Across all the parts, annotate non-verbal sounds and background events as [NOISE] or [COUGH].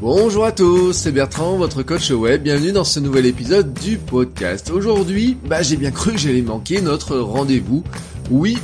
Bonjour à tous, c'est Bertrand, votre coach web. Bienvenue dans ce nouvel épisode du podcast. Aujourd'hui, bah j'ai bien cru que j'allais manquer notre rendez-vous. Oui,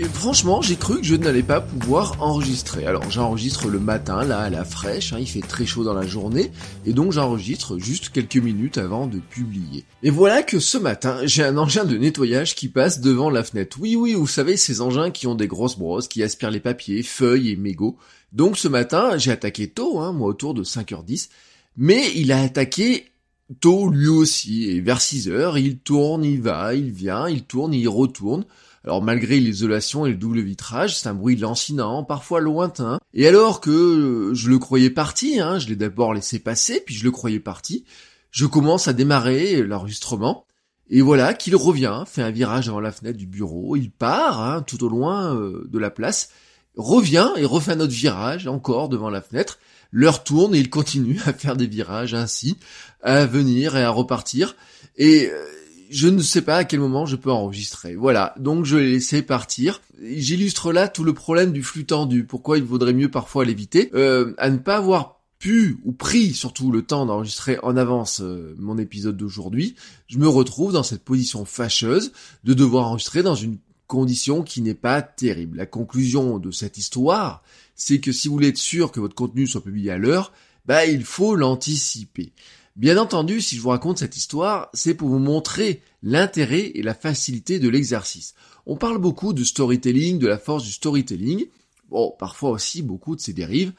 franchement, j'ai cru que je n'allais pas pouvoir enregistrer. Alors j'enregistre le matin, là, à la fraîche, hein, il fait très chaud dans la journée, et donc j'enregistre juste quelques minutes avant de publier. Et voilà que ce matin, j'ai un engin de nettoyage qui passe devant la fenêtre. Oui, oui, vous savez, ces engins qui ont des grosses brosses, qui aspirent les papiers, feuilles et mégots. Donc ce matin, j'ai attaqué tôt, hein, moi autour de 5h10, mais il a attaqué tôt lui aussi, et vers 6h, il tourne, il va, il vient, il tourne, il retourne. Alors malgré l'isolation et le double vitrage, c'est un bruit lancinant, parfois lointain. Et alors que je le croyais parti, hein, je l'ai d'abord laissé passer, puis je le croyais parti, je commence à démarrer l'enregistrement. Et voilà qu'il revient, fait un virage devant la fenêtre du bureau, il part hein, tout au loin euh, de la place, revient et refait un autre virage encore devant la fenêtre. L'heure tourne et il continue [LAUGHS] à faire des virages ainsi, à venir et à repartir. Et euh, je ne sais pas à quel moment je peux enregistrer. Voilà, donc je l'ai laissé partir. J'illustre là tout le problème du flux tendu, pourquoi il vaudrait mieux parfois l'éviter, euh, à ne pas avoir pu ou pris surtout le temps d'enregistrer en avance euh, mon épisode d'aujourd'hui, je me retrouve dans cette position fâcheuse de devoir enregistrer dans une condition qui n'est pas terrible. La conclusion de cette histoire, c'est que si vous voulez être sûr que votre contenu soit publié à l'heure, bah il faut l'anticiper. Bien entendu, si je vous raconte cette histoire, c'est pour vous montrer l'intérêt et la facilité de l'exercice. On parle beaucoup de storytelling, de la force du storytelling, bon, parfois aussi beaucoup de ses dérives.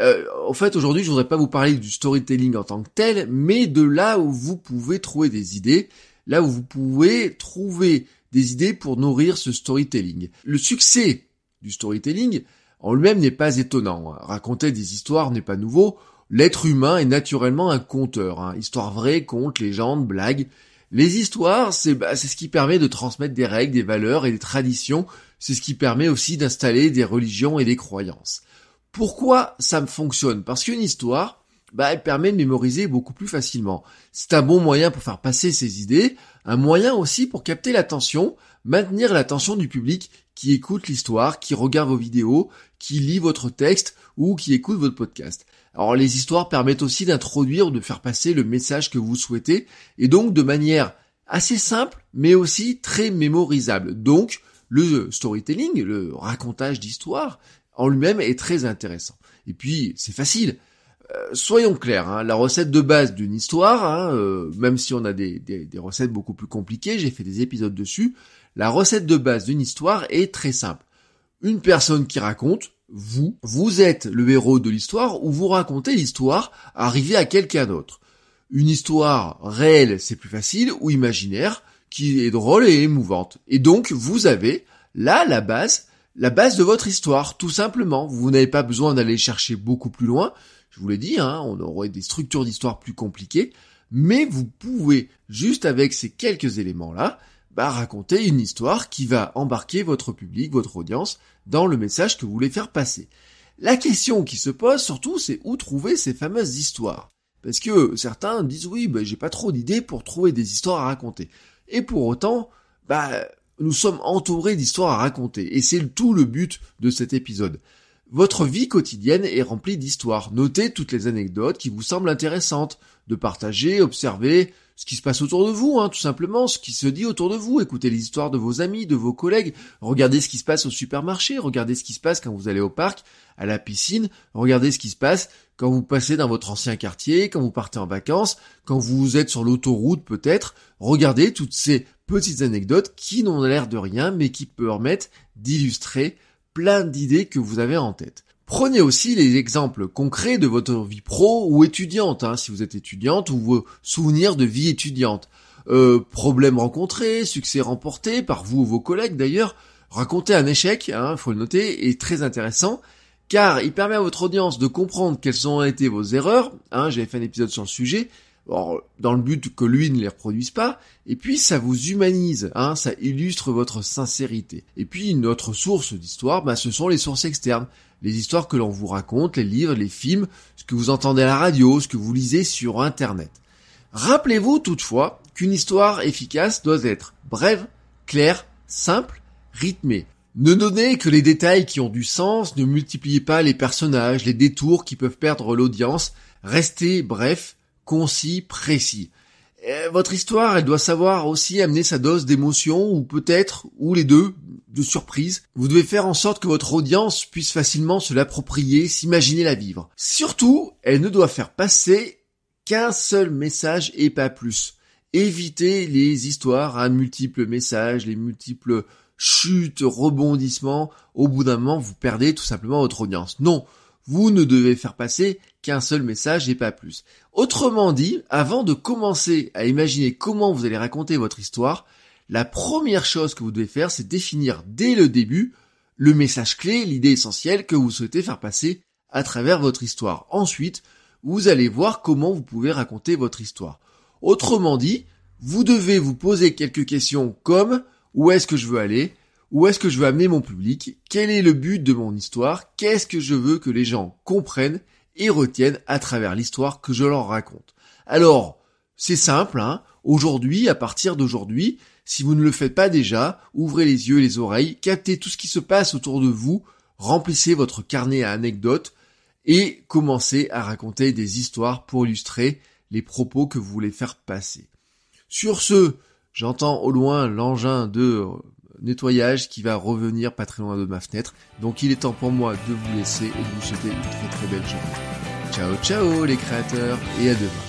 Euh, en fait, aujourd'hui, je voudrais pas vous parler du storytelling en tant que tel, mais de là où vous pouvez trouver des idées, là où vous pouvez trouver des idées pour nourrir ce storytelling. Le succès du storytelling en lui-même n'est pas étonnant. Raconter des histoires n'est pas nouveau. L'être humain est naturellement un conteur. Hein. Histoire vraie, conte, légende, blague. Les histoires, bah, c'est ce qui permet de transmettre des règles, des valeurs et des traditions. C'est ce qui permet aussi d'installer des religions et des croyances. Pourquoi ça fonctionne? Parce qu'une histoire, bah, elle permet de mémoriser beaucoup plus facilement. C'est un bon moyen pour faire passer ses idées, un moyen aussi pour capter l'attention, maintenir l'attention du public qui écoute l'histoire, qui regarde vos vidéos, qui lit votre texte ou qui écoute votre podcast. Alors les histoires permettent aussi d'introduire ou de faire passer le message que vous souhaitez, et donc de manière assez simple, mais aussi très mémorisable. Donc le storytelling, le racontage d'histoire, en lui-même est très intéressant. Et puis c'est facile. Euh, soyons clairs, hein, la recette de base d'une histoire, hein, euh, même si on a des recettes beaucoup plus compliquées, j'ai fait des épisodes dessus, la recette de base d'une histoire est très simple. Une personne qui raconte, vous, vous êtes le héros de l'histoire ou vous racontez l'histoire arrivée à quelqu'un d'autre. Une histoire réelle, c'est plus facile, ou imaginaire, qui est drôle et émouvante. Et donc, vous avez là la base, la base de votre histoire, tout simplement. Vous n'avez pas besoin d'aller chercher beaucoup plus loin. Je vous l'ai dit, hein, on aurait des structures d'histoire plus compliquées, mais vous pouvez, juste avec ces quelques éléments-là, bah, raconter une histoire qui va embarquer votre public, votre audience, dans le message que vous voulez faire passer. La question qui se pose surtout, c'est où trouver ces fameuses histoires? Parce que certains disent oui, bah, j'ai pas trop d'idées pour trouver des histoires à raconter. Et pour autant, bah, nous sommes entourés d'histoires à raconter. Et c'est tout le but de cet épisode. Votre vie quotidienne est remplie d'histoires. Notez toutes les anecdotes qui vous semblent intéressantes, de partager, observer ce qui se passe autour de vous, hein, tout simplement, ce qui se dit autour de vous. Écoutez les histoires de vos amis, de vos collègues, regardez ce qui se passe au supermarché, regardez ce qui se passe quand vous allez au parc, à la piscine, regardez ce qui se passe quand vous passez dans votre ancien quartier, quand vous partez en vacances, quand vous êtes sur l'autoroute peut-être, regardez toutes ces petites anecdotes qui n'ont l'air de rien mais qui permettent d'illustrer plein d'idées que vous avez en tête. Prenez aussi les exemples concrets de votre vie pro ou étudiante, hein, si vous êtes étudiante, ou vos souvenirs de vie étudiante. Euh, problèmes rencontrés, succès remportés par vous ou vos collègues d'ailleurs. Raconter un échec, il hein, faut le noter, est très intéressant car il permet à votre audience de comprendre quelles ont été vos erreurs. Hein, J'avais fait un épisode sur le sujet. dans le but que lui ne les reproduise pas, et puis ça vous humanise, hein, ça illustre votre sincérité. Et puis une autre source d'histoire, bah, ce sont les sources externes, les histoires que l'on vous raconte, les livres, les films, ce que vous entendez à la radio, ce que vous lisez sur Internet. Rappelez-vous toutefois qu'une histoire efficace doit être brève, claire, simple, rythmée. Ne donnez que les détails qui ont du sens, ne multipliez pas les personnages, les détours qui peuvent perdre l'audience, restez bref, concis, précis. Votre histoire, elle doit savoir aussi amener sa dose d'émotion, ou peut-être, ou les deux, de surprise. Vous devez faire en sorte que votre audience puisse facilement se l'approprier, s'imaginer la vivre. Surtout, elle ne doit faire passer qu'un seul message et pas plus. Évitez les histoires à multiples messages, les multiples chute, rebondissement, au bout d'un moment, vous perdez tout simplement votre audience. Non, vous ne devez faire passer qu'un seul message et pas plus. Autrement dit, avant de commencer à imaginer comment vous allez raconter votre histoire, la première chose que vous devez faire, c'est définir dès le début le message clé, l'idée essentielle que vous souhaitez faire passer à travers votre histoire. Ensuite, vous allez voir comment vous pouvez raconter votre histoire. Autrement dit, vous devez vous poser quelques questions comme où est-ce que je veux aller, où est-ce que je veux amener mon public, quel est le but de mon histoire, qu'est-ce que je veux que les gens comprennent et retiennent à travers l'histoire que je leur raconte? Alors, c'est simple, hein. Aujourd'hui, à partir d'aujourd'hui, si vous ne le faites pas déjà, ouvrez les yeux et les oreilles, captez tout ce qui se passe autour de vous, remplissez votre carnet à anecdotes et commencez à raconter des histoires pour illustrer les propos que vous voulez faire passer. Sur ce, J'entends au loin l'engin de nettoyage qui va revenir pas très loin de ma fenêtre. Donc il est temps pour moi de vous laisser et de vous souhaiter une très très belle journée. Ciao ciao les créateurs et à demain.